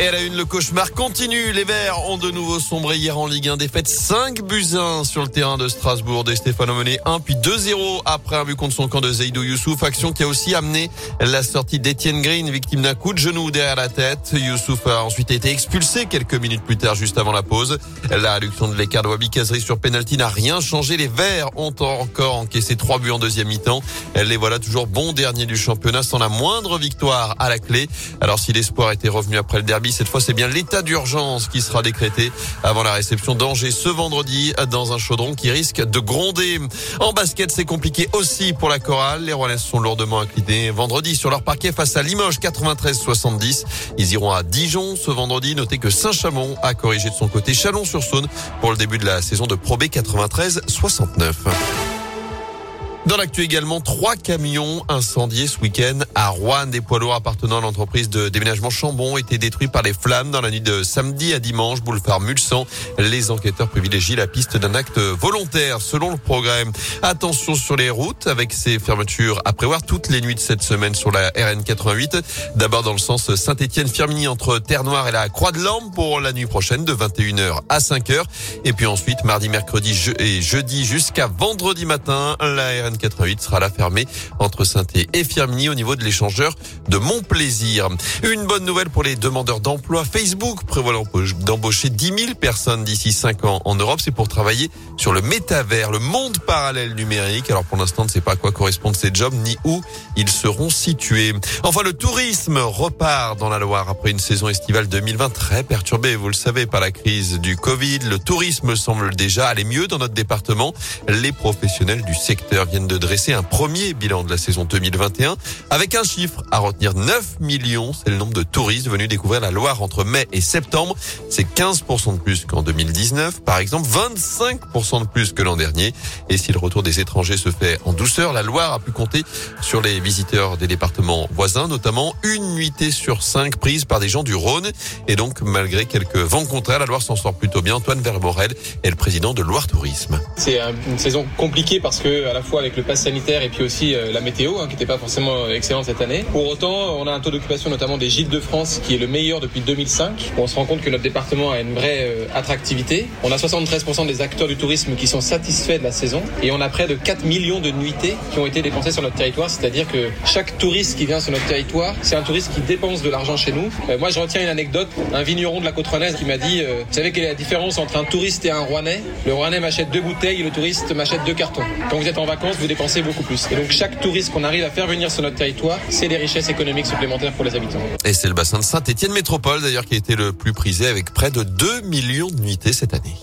Et à la une, le cauchemar continue. Les Verts ont de nouveau sombré hier en Ligue 1. Défaite 5 buts 1 sur le terrain de Strasbourg. Des Stéphane mené 1 puis 2-0 après un but contre son camp de Zaidou Youssouf. Action qui a aussi amené la sortie d'Etienne Green, victime d'un coup de genou derrière la tête. Youssouf a ensuite été expulsé quelques minutes plus tard, juste avant la pause. La réduction de l'écart de Wabi Kazri sur penalty n'a rien changé. Les Verts ont encore encaissé 3 buts en deuxième mi-temps. Les voilà toujours bons derniers du championnat sans la moindre victoire à la clé. Alors si l'espoir était revenu après le derby, cette fois, c'est bien l'état d'urgence qui sera décrété avant la réception d'Angers ce vendredi dans un chaudron qui risque de gronder. En basket, c'est compliqué aussi pour la chorale. Les Rouennais sont lourdement inclinés vendredi sur leur parquet face à Limoges 93-70. Ils iront à Dijon ce vendredi. Notez que Saint-Chamond a corrigé de son côté Chalon-sur-Saône pour le début de la saison de Pro B 93-69. Dans l'actu également, trois camions incendiés ce week-end à Rouen. Des poids lourds appartenant à l'entreprise de déménagement Chambon étaient détruits par les flammes dans la nuit de samedi à dimanche, boulevard Mulsan. Les enquêteurs privilégient la piste d'un acte volontaire selon le programme. Attention sur les routes avec ces fermetures à prévoir toutes les nuits de cette semaine sur la RN 88. D'abord dans le sens Saint-Étienne-Firminy entre Terre-Noire et la Croix de Lampe pour la nuit prochaine de 21h à 5h. Et puis ensuite mardi, mercredi et jeudi jusqu'à vendredi matin, la RN 88 sera là fermée entre saint et Firminy au niveau de l'échangeur de Montplaisir. Une bonne nouvelle pour les demandeurs d'emploi. Facebook prévoit d'embaucher 10 000 personnes d'ici 5 ans en Europe. C'est pour travailler sur le métavers, le monde parallèle numérique. Alors pour l'instant, on ne sait pas à quoi correspondent ces jobs ni où ils seront situés. Enfin, le tourisme repart dans la Loire après une saison estivale 2020 très perturbée, vous le savez, par la crise du Covid. Le tourisme semble déjà aller mieux dans notre département. Les professionnels du secteur viennent de dresser un premier bilan de la saison 2021 avec un chiffre à retenir 9 millions. C'est le nombre de touristes venus découvrir la Loire entre mai et septembre. C'est 15% de plus qu'en 2019. Par exemple, 25% de plus que l'an dernier. Et si le retour des étrangers se fait en douceur, la Loire a pu compter sur les visiteurs des départements voisins, notamment une nuitée sur cinq prise par des gens du Rhône. Et donc, malgré quelques vents contraires, la Loire s'en sort plutôt bien. Antoine Vermorel est le président de Loire Tourisme. C'est une saison compliquée parce que à la fois avec le pass sanitaire et puis aussi euh, la météo, hein, qui n'était pas forcément excellente cette année. Pour autant, on a un taux d'occupation notamment des gîtes de France qui est le meilleur depuis 2005. On se rend compte que notre département a une vraie euh, attractivité. On a 73% des acteurs du tourisme qui sont satisfaits de la saison et on a près de 4 millions de nuitées qui ont été dépensées sur notre territoire. C'est-à-dire que chaque touriste qui vient sur notre territoire, c'est un touriste qui dépense de l'argent chez nous. Euh, moi, je retiens une anecdote. Un vigneron de la côte rouennaise qui m'a dit, vous savez quelle est la différence entre un touriste et un rouennais? Le rouennais m'achète deux bouteilles le touriste m'achète deux cartons. Quand vous êtes en vacances, vous dépensez beaucoup plus. Et donc chaque touriste qu'on arrive à faire venir sur notre territoire, c'est des richesses économiques supplémentaires pour les habitants. Et c'est le bassin de Saint-Étienne Métropole d'ailleurs qui a été le plus prisé avec près de 2 millions de nuitées cette année.